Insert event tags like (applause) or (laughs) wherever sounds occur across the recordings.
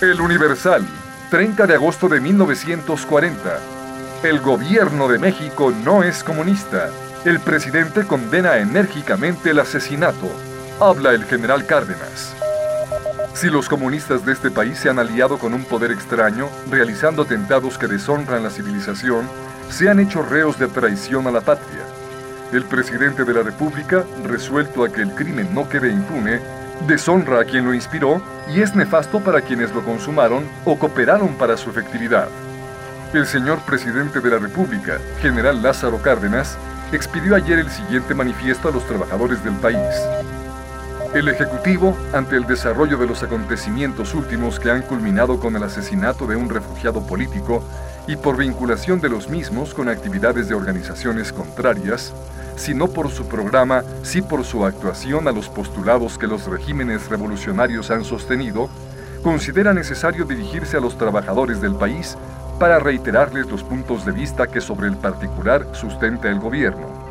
El Universal, 30 de agosto de 1940. El gobierno de México no es comunista. El presidente condena enérgicamente el asesinato. Habla el general Cárdenas. Si los comunistas de este país se han aliado con un poder extraño, realizando atentados que deshonran la civilización, se han hecho reos de traición a la patria. El presidente de la República, resuelto a que el crimen no quede impune, deshonra a quien lo inspiró y es nefasto para quienes lo consumaron o cooperaron para su efectividad. El señor presidente de la República, general Lázaro Cárdenas, expidió ayer el siguiente manifiesto a los trabajadores del país. El Ejecutivo, ante el desarrollo de los acontecimientos últimos que han culminado con el asesinato de un refugiado político y por vinculación de los mismos con actividades de organizaciones contrarias, si no por su programa, sí por su actuación a los postulados que los regímenes revolucionarios han sostenido, considera necesario dirigirse a los trabajadores del país para reiterarles los puntos de vista que sobre el particular sustenta el gobierno.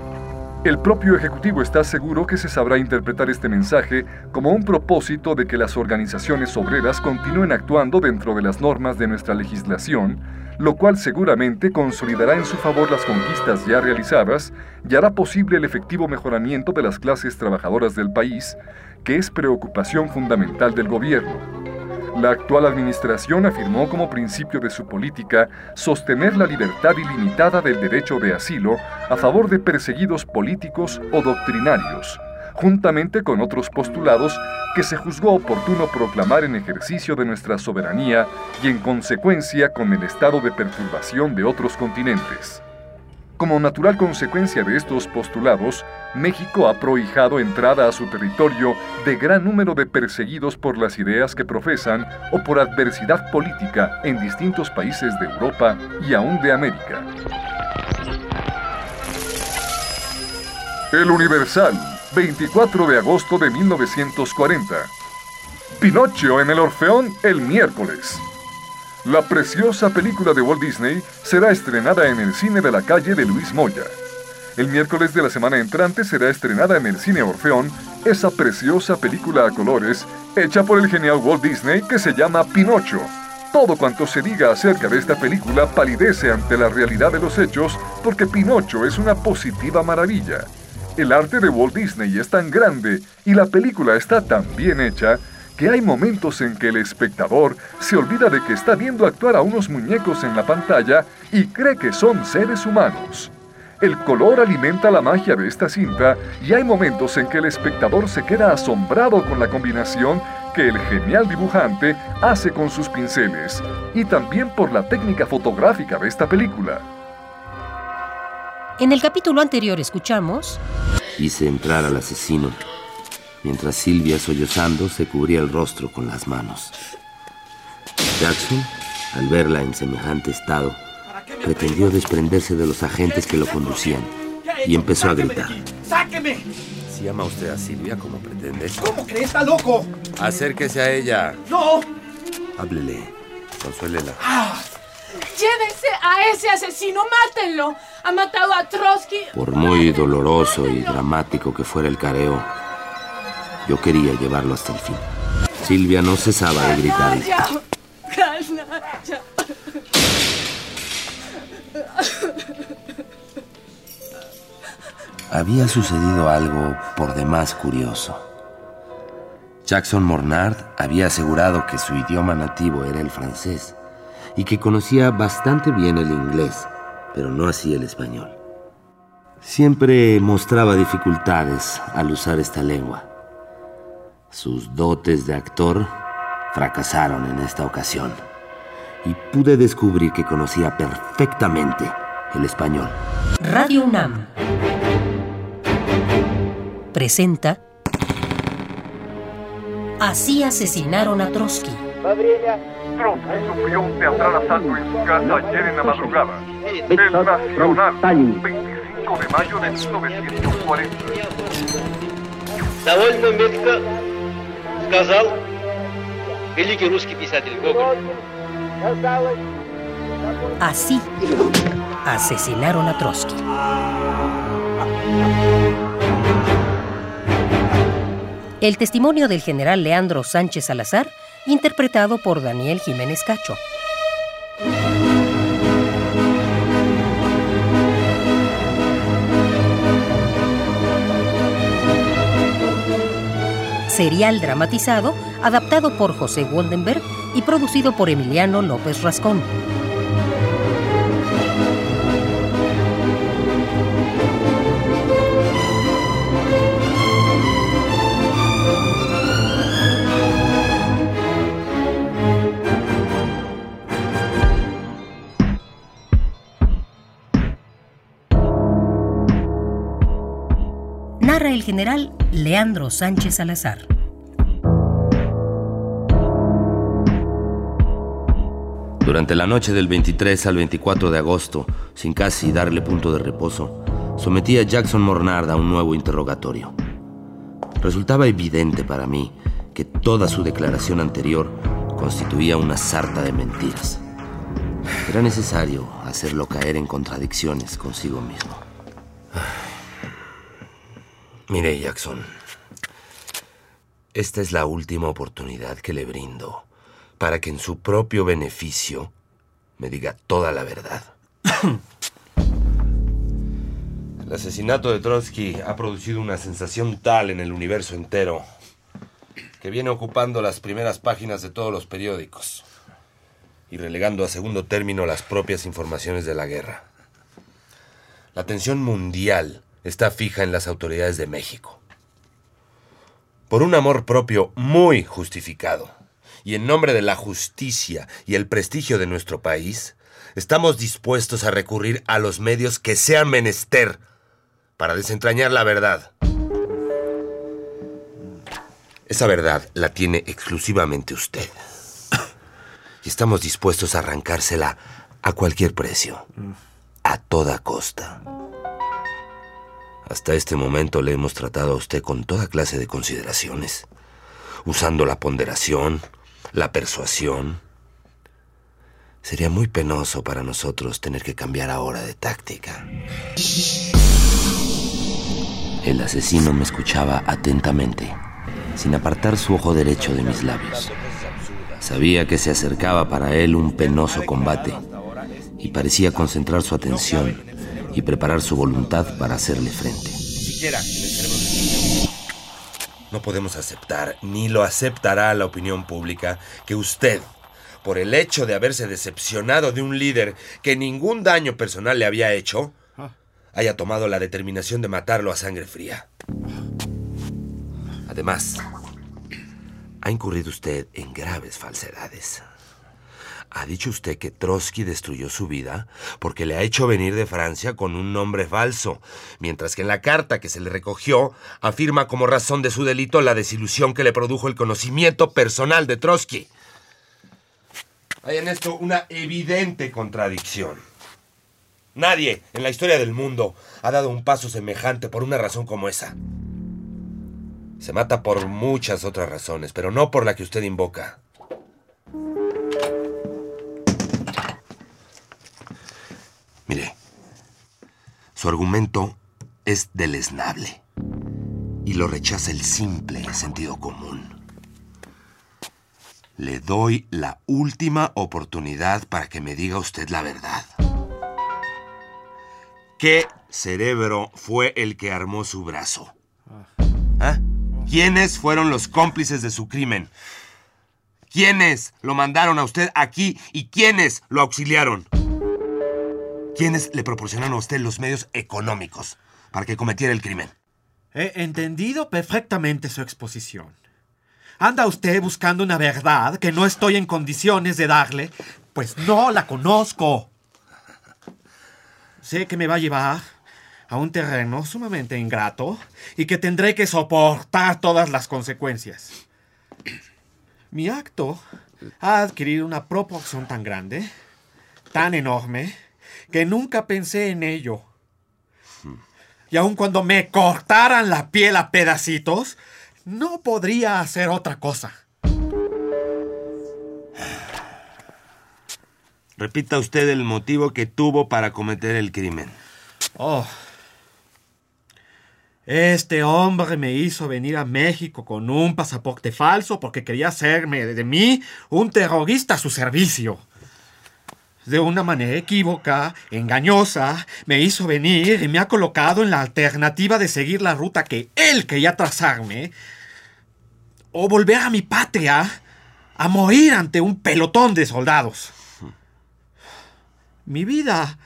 El propio Ejecutivo está seguro que se sabrá interpretar este mensaje como un propósito de que las organizaciones obreras continúen actuando dentro de las normas de nuestra legislación, lo cual seguramente consolidará en su favor las conquistas ya realizadas y hará posible el efectivo mejoramiento de las clases trabajadoras del país, que es preocupación fundamental del gobierno. La actual administración afirmó como principio de su política sostener la libertad ilimitada del derecho de asilo a favor de perseguidos políticos o doctrinarios, juntamente con otros postulados que se juzgó oportuno proclamar en ejercicio de nuestra soberanía y en consecuencia con el estado de perturbación de otros continentes. Como natural consecuencia de estos postulados, México ha prohijado entrada a su territorio de gran número de perseguidos por las ideas que profesan o por adversidad política en distintos países de Europa y aún de América. El Universal, 24 de agosto de 1940. Pinocho en el Orfeón el miércoles. La preciosa película de Walt Disney será estrenada en el cine de la calle de Luis Moya. El miércoles de la semana entrante será estrenada en el cine Orfeón esa preciosa película a colores hecha por el genial Walt Disney que se llama Pinocho. Todo cuanto se diga acerca de esta película palidece ante la realidad de los hechos porque Pinocho es una positiva maravilla. El arte de Walt Disney es tan grande y la película está tan bien hecha que hay momentos en que el espectador se olvida de que está viendo actuar a unos muñecos en la pantalla y cree que son seres humanos. El color alimenta la magia de esta cinta y hay momentos en que el espectador se queda asombrado con la combinación que el genial dibujante hace con sus pinceles y también por la técnica fotográfica de esta película. En el capítulo anterior escuchamos... Hice entrar al asesino mientras Silvia, sollozando, se cubría el rostro con las manos. Jackson, al verla en semejante estado, pretendió desprenderse de los agentes que lo conducían y empezó a gritar. ¡Sáqueme! Si ama usted a Silvia como pretende. ¿Cómo que está loco? Acérquese a ella. ¡No! Háblele. Consuélela. Ah. Llévense a ese asesino, mátenlo. Ha matado a Trotsky. Por muy doloroso y dramático que fuera el careo, yo quería llevarlo hasta el fin. Silvia no cesaba de gritar. Había sucedido algo por demás curioso. Jackson Mornard había asegurado que su idioma nativo era el francés y que conocía bastante bien el inglés, pero no así el español. Siempre mostraba dificultades al usar esta lengua. Sus dotes de actor fracasaron en esta ocasión y pude descubrir que conocía perfectamente el español. Radio UNAM presenta Así asesinaron a Trotsky. Trotsky sufrió un teatral asalto en su casa ayer en la madrugada. El Nacional, 25 de mayo de 1940. Довольно метко сказал великий русский писатель Гоголь. Así asesinaron a Trotsky. El testimonio del general Leandro Sánchez Salazar, interpretado por Daniel Jiménez Cacho. Serial dramatizado, adaptado por José Woldenberg y producido por Emiliano López Rascón. General Leandro Sánchez Salazar. Durante la noche del 23 al 24 de agosto, sin casi darle punto de reposo, sometí a Jackson Mornard a un nuevo interrogatorio. Resultaba evidente para mí que toda su declaración anterior constituía una sarta de mentiras. Era necesario hacerlo caer en contradicciones consigo mismo. Mire, Jackson, esta es la última oportunidad que le brindo para que en su propio beneficio me diga toda la verdad. El asesinato de Trotsky ha producido una sensación tal en el universo entero que viene ocupando las primeras páginas de todos los periódicos y relegando a segundo término las propias informaciones de la guerra. La atención mundial está fija en las autoridades de México. Por un amor propio muy justificado y en nombre de la justicia y el prestigio de nuestro país, estamos dispuestos a recurrir a los medios que sean menester para desentrañar la verdad. Esa verdad la tiene exclusivamente usted. Y estamos dispuestos a arrancársela a cualquier precio, a toda costa. Hasta este momento le hemos tratado a usted con toda clase de consideraciones, usando la ponderación, la persuasión. Sería muy penoso para nosotros tener que cambiar ahora de táctica. El asesino me escuchaba atentamente, sin apartar su ojo derecho de mis labios. Sabía que se acercaba para él un penoso combate y parecía concentrar su atención y preparar su voluntad para hacerle frente. siquiera en el cerebro no podemos aceptar, ni lo aceptará la opinión pública, que usted, por el hecho de haberse decepcionado de un líder que ningún daño personal le había hecho, haya tomado la determinación de matarlo a sangre fría. Además, ha incurrido usted en graves falsedades. Ha dicho usted que Trotsky destruyó su vida porque le ha hecho venir de Francia con un nombre falso, mientras que en la carta que se le recogió afirma como razón de su delito la desilusión que le produjo el conocimiento personal de Trotsky. Hay en esto una evidente contradicción. Nadie en la historia del mundo ha dado un paso semejante por una razón como esa. Se mata por muchas otras razones, pero no por la que usted invoca. Mire, su argumento es deleznable y lo rechaza el simple sentido común. Le doy la última oportunidad para que me diga usted la verdad. ¿Qué cerebro fue el que armó su brazo? ¿Ah? ¿Quiénes fueron los cómplices de su crimen? ¿Quiénes lo mandaron a usted aquí y quiénes lo auxiliaron? ¿Quiénes le proporcionaron a usted los medios económicos para que cometiera el crimen? He entendido perfectamente su exposición. ¿Anda usted buscando una verdad que no estoy en condiciones de darle? Pues no la conozco. Sé que me va a llevar a un terreno sumamente ingrato y que tendré que soportar todas las consecuencias. Mi acto ha adquirido una proporción tan grande, tan enorme, que nunca pensé en ello. Y aun cuando me cortaran la piel a pedacitos, no podría hacer otra cosa. Repita usted el motivo que tuvo para cometer el crimen. Oh. Este hombre me hizo venir a México con un pasaporte falso porque quería hacerme de mí un terrorista a su servicio. De una manera equívoca, engañosa, me hizo venir y me ha colocado en la alternativa de seguir la ruta que él quería trazarme o volver a mi patria a morir ante un pelotón de soldados. Mi vida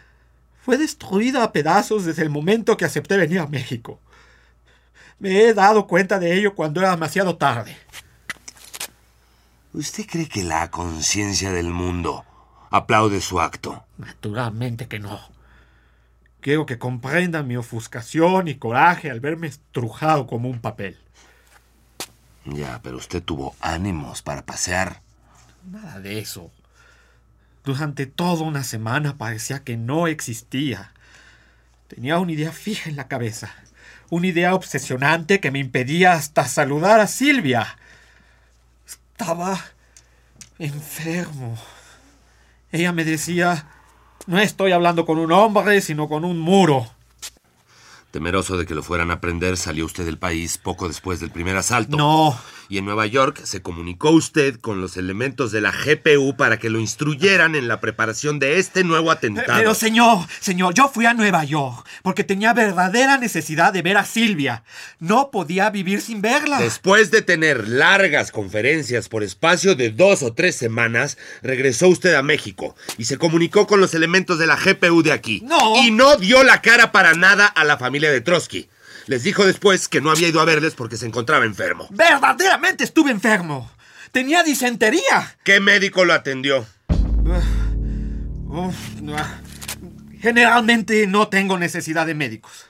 fue destruida a pedazos desde el momento que acepté venir a México. Me he dado cuenta de ello cuando era demasiado tarde. ¿Usted cree que la conciencia del mundo aplaude su acto? Naturalmente que no. Quiero que comprendan mi ofuscación y coraje al verme estrujado como un papel. Ya, pero usted tuvo ánimos para pasear. Nada de eso. Durante toda una semana parecía que no existía. Tenía una idea fija en la cabeza. Una idea obsesionante que me impedía hasta saludar a Silvia. Estaba enfermo. Ella me decía, no estoy hablando con un hombre, sino con un muro. Temeroso de que lo fueran a prender, salió usted del país poco después del primer asalto. No, Y en Nueva York se comunicó usted con los elementos de la GPU para que lo instruyeran en la preparación de este nuevo atentado. Pero señor, señor, yo fui a Nueva York porque tenía verdadera necesidad de ver a Silvia. No podía vivir sin verla. Después de tener largas conferencias por espacio de dos o tres semanas, regresó usted a México y se comunicó con los elementos de la GPU de aquí. No. Y no dio la cara para nada a la familia de Trotsky. Les dijo después que no había ido a verles porque se encontraba enfermo. Verdaderamente estuve enfermo. Tenía disentería. ¿Qué médico lo atendió? Generalmente no tengo necesidad de médicos.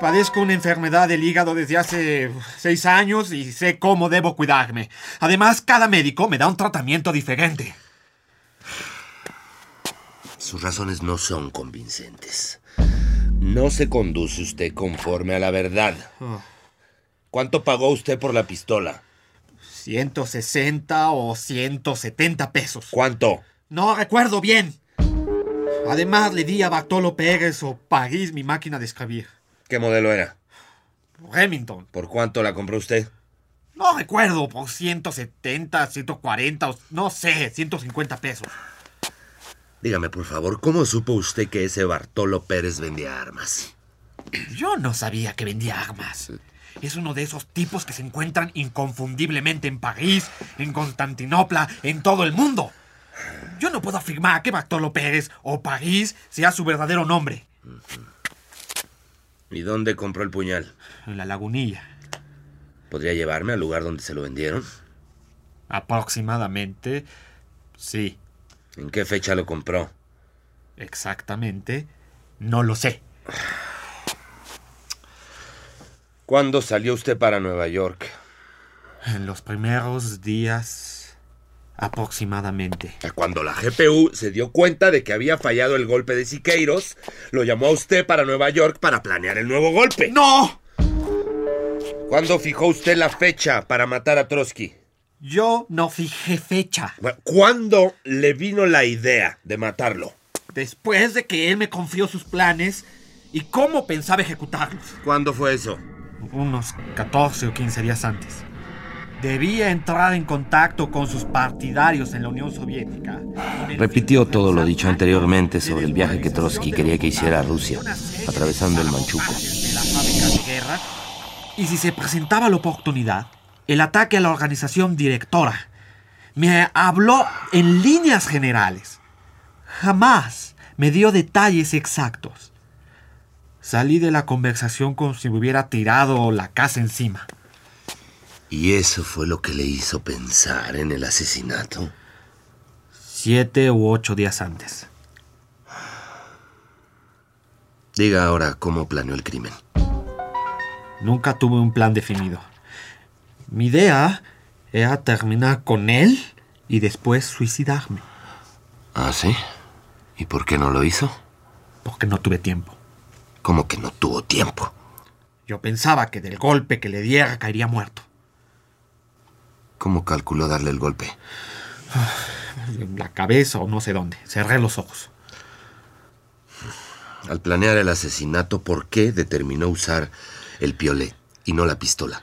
Padezco una enfermedad del hígado desde hace seis años y sé cómo debo cuidarme. Además, cada médico me da un tratamiento diferente. Sus razones no son convincentes. No se conduce usted conforme a la verdad. ¿Cuánto pagó usted por la pistola? 160 o 170 pesos. ¿Cuánto? No recuerdo bien. Además, le di a Bartolo Pérez o París mi máquina de escribir. ¿Qué modelo era? Remington. ¿Por cuánto la compró usted? No recuerdo, por 170, 140, o no sé, 150 pesos. Dígame, por favor, ¿cómo supo usted que ese Bartolo Pérez vendía armas? Yo no sabía que vendía armas. Es uno de esos tipos que se encuentran inconfundiblemente en París, en Constantinopla, en todo el mundo. Yo no puedo afirmar que Bartolo Pérez o París sea su verdadero nombre. ¿Y dónde compró el puñal? En la lagunilla. ¿Podría llevarme al lugar donde se lo vendieron? Aproximadamente, sí, ¿En qué fecha lo compró? exactamente, no lo sé. ¿Cuándo salió usted para Nueva York? En los primeros días, aproximadamente. Cuando la GPU se dio cuenta de que había fallado el golpe de Siqueiros, lo llamó a usted para Nueva York para planear el nuevo golpe. ¡No! ¿Cuándo fijó usted la fecha para matar a Trotsky? Yo no fijé fecha. ¿Cuándo le vino la idea de matarlo? Después de que él me confió sus planes y cómo pensaba ejecutarlos. ¿Cuándo fue eso? Unos 14 o 15 días antes. Debía entrar en contacto con sus partidarios en la Unión Soviética. Repitió todo lo dicho anteriormente sobre el viaje que Trotsky quería que hiciera a Rusia, atravesando el Manchuco. Y si se presentaba la oportunidad, el ataque a la organización directora. Me habló en líneas generales. Jamás me dio detalles exactos. Salí de la conversación como si me hubiera tirado la casa encima. ¿Y eso fue lo que le hizo pensar en el asesinato? Siete u ocho días antes. Diga ahora cómo planeó el crimen. Nunca tuve un plan definido. Mi idea era terminar con él y después suicidarme, ¿Ah, sí? ¿Y por qué no lo hizo? porque no tuve tiempo. Como que no tuvo tiempo. Yo pensaba que del golpe que le diera caería muerto. ¿Cómo calculó darle el golpe? En la cabeza o no sé dónde. Cerré los ojos. Al planear el asesinato, ¿por qué determinó usar el piolet y no la pistola?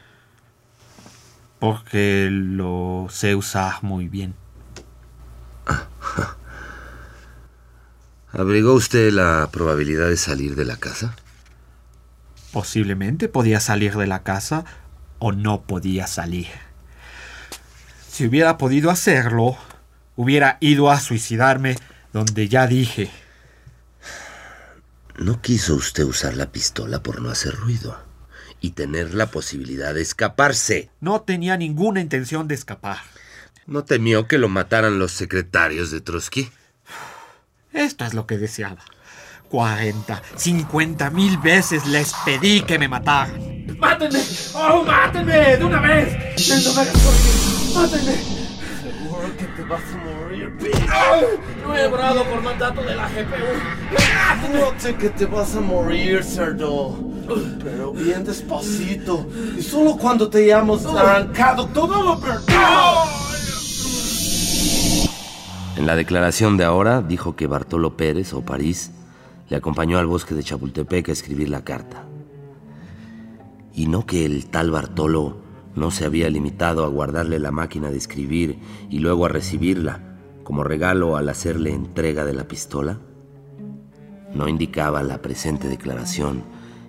Porque lo sé usar muy bien. (laughs) ¿Abrigó usted la probabilidad de salir de la casa? Posiblemente podía salir de la casa o no podía salir. Si hubiera podido hacerlo, hubiera ido a suicidarme donde ya dije. ¿No quiso usted usar la pistola por no hacer ruido y tener la posibilidad de escaparse? No tenía ninguna intención de escapar. ¿No temió que lo mataran los secretarios de Trotsky? Esto es lo que deseaba. 40, 50 mil veces les pedí que me mataran. ¡Mátenme! ¡Oh, mátenme! ¡De una vez! ¡No me hagas ¡Mátenme! Seguro que te vas a morir. No he obrado por mandato de la GPU. No sé que te vas a morir, cerdo. Pero bien despacito. Y solo cuando te hayamos arrancado todo lo perdido. En la declaración de ahora dijo que Bartolo Pérez o París le acompañó al bosque de Chapultepec a escribir la carta. Y no que el tal Bartolo no se había limitado a guardarle la máquina de escribir y luego a recibirla como regalo al hacerle entrega de la pistola. No indicaba la presente declaración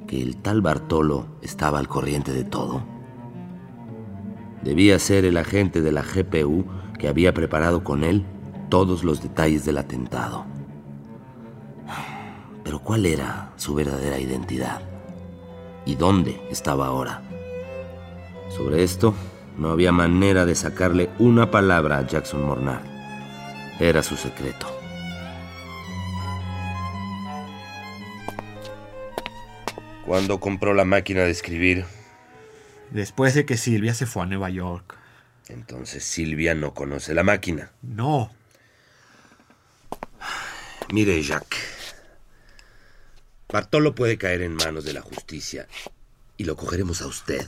que el tal Bartolo estaba al corriente de todo. Debía ser el agente de la GPU que había preparado con él todos los detalles del atentado. Pero ¿cuál era su verdadera identidad? ¿Y dónde estaba ahora? Sobre esto no había manera de sacarle una palabra a Jackson Mornar. Era su secreto. ¿Cuándo compró la máquina de escribir? Después de que Silvia se fue a Nueva York. Entonces Silvia no conoce la máquina. No. Mire, Jack. Bartolo puede caer en manos de la justicia y lo cogeremos a usted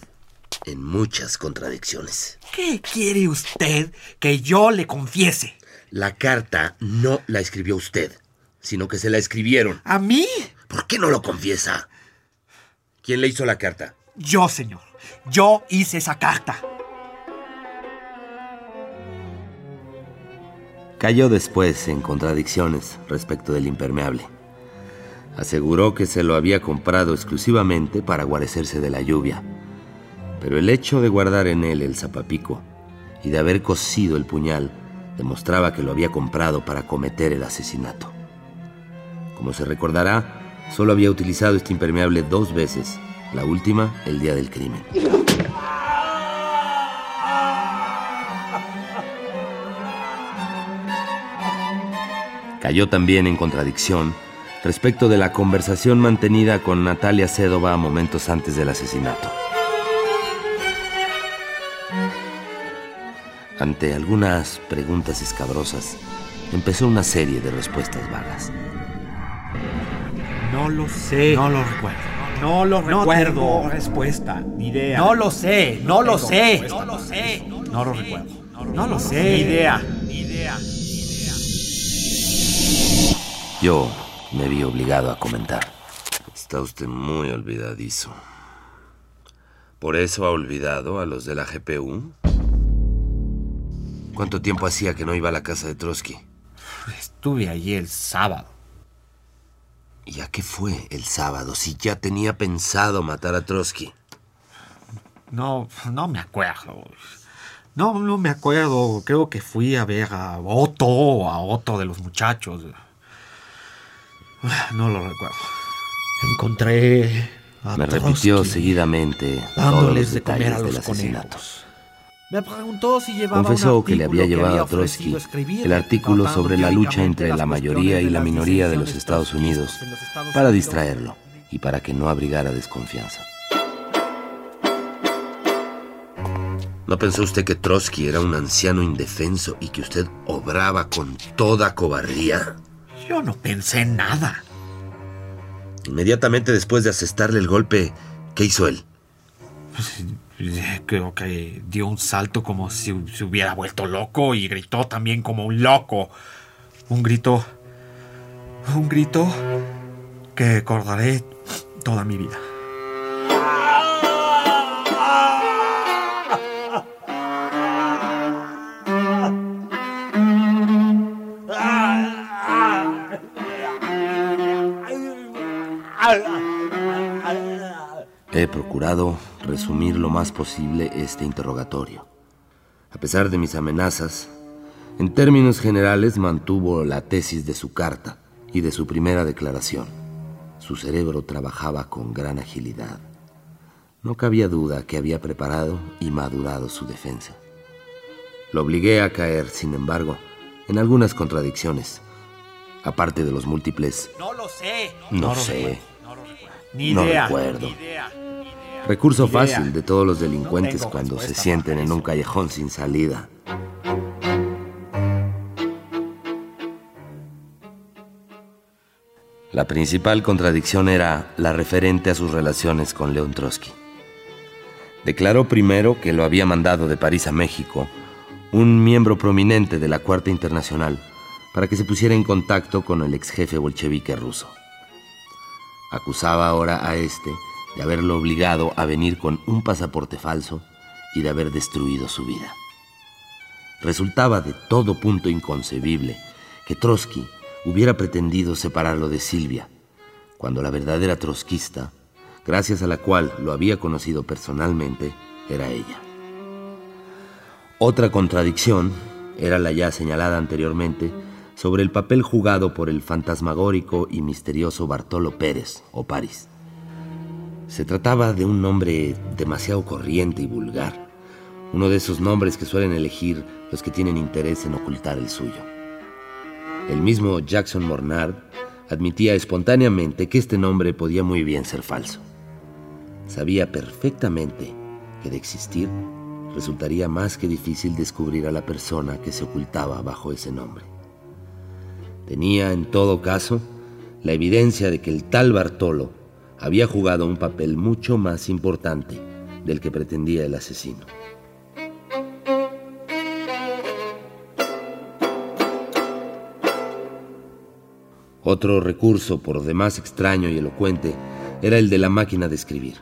en muchas contradicciones. ¿Qué quiere usted que yo le confiese? La carta no la escribió usted, sino que se la escribieron. ¿A mí? ¿Por qué no lo confiesa? ¿Quién le hizo la carta? Yo, señor. Yo hice esa carta. Cayó después en contradicciones respecto del impermeable. Aseguró que se lo había comprado exclusivamente para guarecerse de la lluvia. Pero el hecho de guardar en él el zapapico y de haber cosido el puñal demostraba que lo había comprado para cometer el asesinato. Como se recordará, solo había utilizado este impermeable dos veces, la última el día del crimen. Cayó también en contradicción respecto de la conversación mantenida con Natalia Sedova momentos antes del asesinato. Ante algunas preguntas escabrosas, empezó una serie de respuestas vagas. No lo sé. No lo recuerdo. No lo recuerdo. tengo respuesta, ni idea. No lo sé. No, lo sé. No lo sé. No lo recuerdo. No lo sé. Ni idea. Yo me vi obligado a comentar. Está usted muy olvidadizo. ¿Por eso ha olvidado a los de la GPU? ¿Cuánto tiempo hacía que no iba a la casa de Trotsky? Estuve allí el sábado. ¿Y a qué fue el sábado si ya tenía pensado matar a Trotsky? No, no me acuerdo. No, no me acuerdo. Creo que fui a ver a Otto o a otro de los muchachos. No lo recuerdo. Encontré a Me repitió Trotsky seguidamente todos dándoles los de comer detalles a del los asesinato. conejos. Me preguntó si llevaba Confesó un que le había llevado a Trotsky el artículo sobre la lucha entre la mayoría y la minoría de los Estados Unidos para distraerlo y para que no abrigara desconfianza. ¿No pensó usted que Trotsky era un anciano indefenso y que usted obraba con toda cobardía? Yo no pensé en nada. Inmediatamente después de asestarle el golpe, ¿qué hizo él? Creo que dio un salto como si se hubiera vuelto loco y gritó también como un loco. Un grito. Un grito que recordaré toda mi vida. He procurado resumir lo más posible este interrogatorio. A pesar de mis amenazas, en términos generales mantuvo la tesis de su carta y de su primera declaración. Su cerebro trabajaba con gran agilidad. No cabía duda que había preparado y madurado su defensa. Lo obligué a caer, sin embargo, en algunas contradicciones, aparte de los múltiples... No lo sé. No, sé. Ni No idea. recuerdo. Ni idea. Recurso fácil de todos los delincuentes cuando se sienten en un callejón sin salida. La principal contradicción era la referente a sus relaciones con León Trotsky. Declaró primero que lo había mandado de París a México un miembro prominente de la Cuarta Internacional para que se pusiera en contacto con el ex jefe bolchevique ruso. Acusaba ahora a este de haberlo obligado a venir con un pasaporte falso y de haber destruido su vida. Resultaba de todo punto inconcebible que Trotsky hubiera pretendido separarlo de Silvia, cuando la verdadera trotskista, gracias a la cual lo había conocido personalmente, era ella. Otra contradicción era la ya señalada anteriormente sobre el papel jugado por el fantasmagórico y misterioso Bartolo Pérez, o París. Se trataba de un nombre demasiado corriente y vulgar, uno de esos nombres que suelen elegir los que tienen interés en ocultar el suyo. El mismo Jackson Mornard admitía espontáneamente que este nombre podía muy bien ser falso. Sabía perfectamente que de existir resultaría más que difícil descubrir a la persona que se ocultaba bajo ese nombre. Tenía, en todo caso, la evidencia de que el tal Bartolo había jugado un papel mucho más importante del que pretendía el asesino. Otro recurso, por demás extraño y elocuente, era el de la máquina de escribir.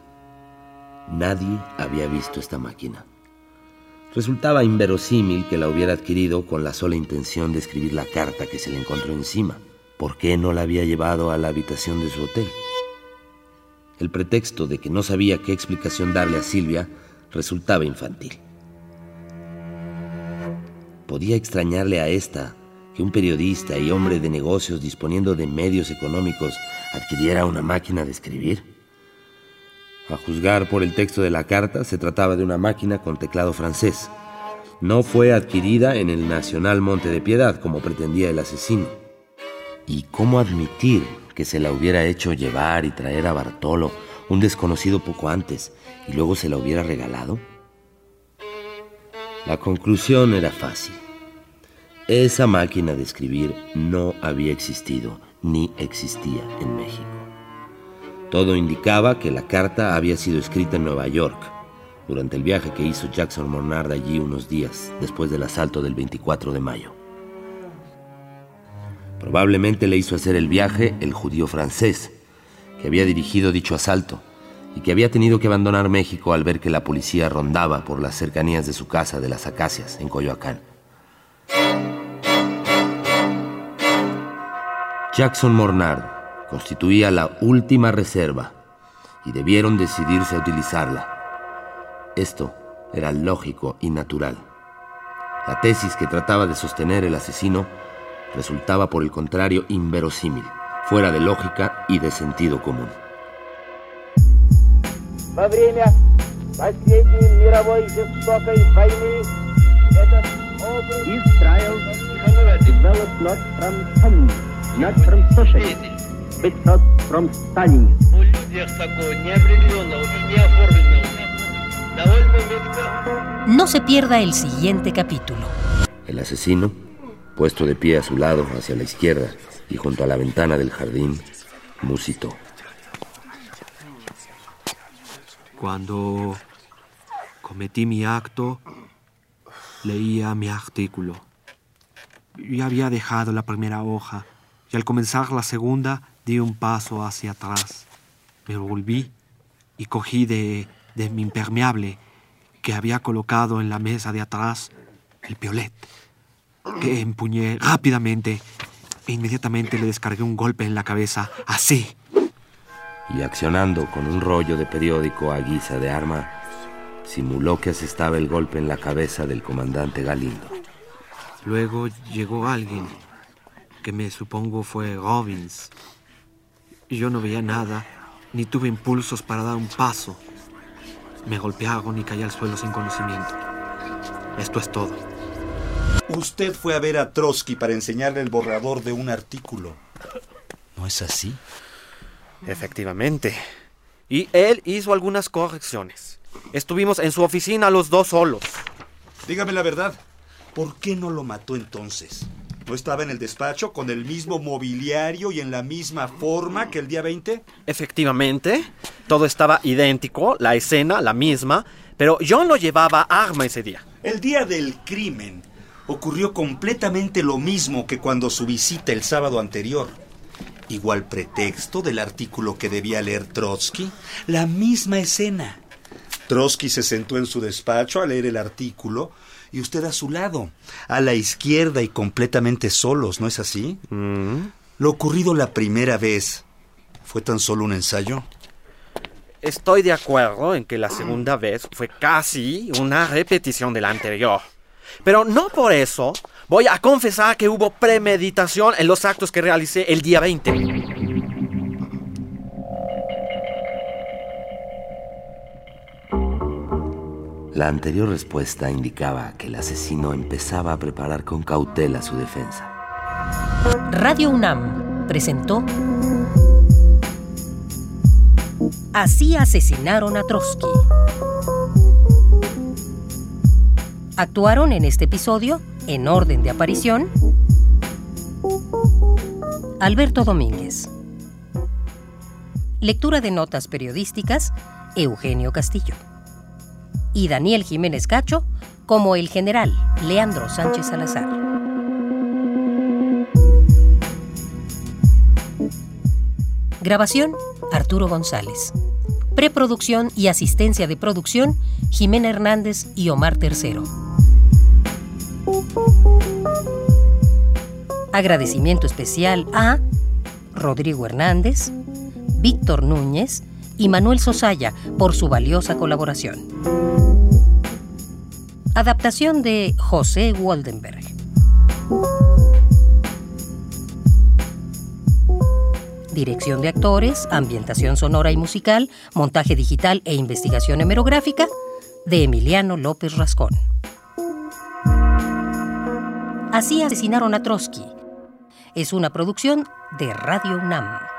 Nadie había visto esta máquina. Resultaba inverosímil que la hubiera adquirido con la sola intención de escribir la carta que se le encontró encima. ¿Por qué no la había llevado a la habitación de su hotel? El pretexto de que no sabía qué explicación darle a Silvia resultaba infantil. Podía extrañarle a esta que un periodista y hombre de negocios disponiendo de medios económicos adquiriera una máquina de escribir. A juzgar por el texto de la carta, se trataba de una máquina con teclado francés. No fue adquirida en el Nacional Monte de Piedad, como pretendía el asesino. ¿Y cómo admitir que se la hubiera hecho llevar y traer a Bartolo, un desconocido poco antes, y luego se la hubiera regalado? La conclusión era fácil. Esa máquina de escribir no había existido ni existía en México. Todo indicaba que la carta había sido escrita en Nueva York, durante el viaje que hizo Jackson Mornard allí unos días después del asalto del 24 de mayo. Probablemente le hizo hacer el viaje el judío francés, que había dirigido dicho asalto y que había tenido que abandonar México al ver que la policía rondaba por las cercanías de su casa de las Acacias, en Coyoacán. Jackson Mornard constituía la última reserva y debieron decidirse a utilizarla. Esto era lógico y natural. La tesis que trataba de sostener el asesino resultaba por el contrario inverosímil, fuera de lógica y de sentido común. No se pierda el siguiente capítulo. El asesino puesto de pie a su lado hacia la izquierda y junto a la ventana del jardín, musitó. Cuando cometí mi acto, leía mi artículo. Yo había dejado la primera hoja y al comenzar la segunda Di un paso hacia atrás. Me volví y cogí de, de mi impermeable que había colocado en la mesa de atrás el piolet, que empuñé rápidamente e inmediatamente le descargué un golpe en la cabeza, así. Y accionando con un rollo de periódico a guisa de arma, simuló que asestaba el golpe en la cabeza del comandante Galindo. Luego llegó alguien, que me supongo fue Robbins. Yo no veía nada, ni tuve impulsos para dar un paso. Me golpearon y caí al suelo sin conocimiento. Esto es todo. Usted fue a ver a Trotsky para enseñarle el borrador de un artículo. ¿No es así? Efectivamente. Y él hizo algunas correcciones. Estuvimos en su oficina los dos solos. Dígame la verdad. ¿Por qué no lo mató entonces? ¿No estaba en el despacho con el mismo mobiliario y en la misma forma que el día 20? Efectivamente. Todo estaba idéntico, la escena la misma, pero yo no llevaba arma ese día. El día del crimen ocurrió completamente lo mismo que cuando su visita el sábado anterior. Igual pretexto del artículo que debía leer Trotsky, la misma escena. Trotsky se sentó en su despacho a leer el artículo y usted a su lado, a la izquierda y completamente solos, ¿no es así? Mm. Lo ocurrido la primera vez fue tan solo un ensayo. Estoy de acuerdo en que la segunda vez fue casi una repetición de la anterior. Pero no por eso voy a confesar que hubo premeditación en los actos que realicé el día 20. La anterior respuesta indicaba que el asesino empezaba a preparar con cautela su defensa. Radio UNAM presentó Así asesinaron a Trotsky. Actuaron en este episodio, en orden de aparición, Alberto Domínguez. Lectura de notas periodísticas, Eugenio Castillo. Y Daniel Jiménez Cacho como el general Leandro Sánchez Salazar. Grabación, Arturo González. Preproducción y asistencia de producción, Jimena Hernández y Omar Tercero. Agradecimiento especial a Rodrigo Hernández, Víctor Núñez y Manuel Sosaya por su valiosa colaboración. Adaptación de José Waldenberg. Dirección de actores, ambientación sonora y musical, montaje digital e investigación hemerográfica de Emiliano López Rascón. Así asesinaron a Trotsky. Es una producción de Radio UNAM.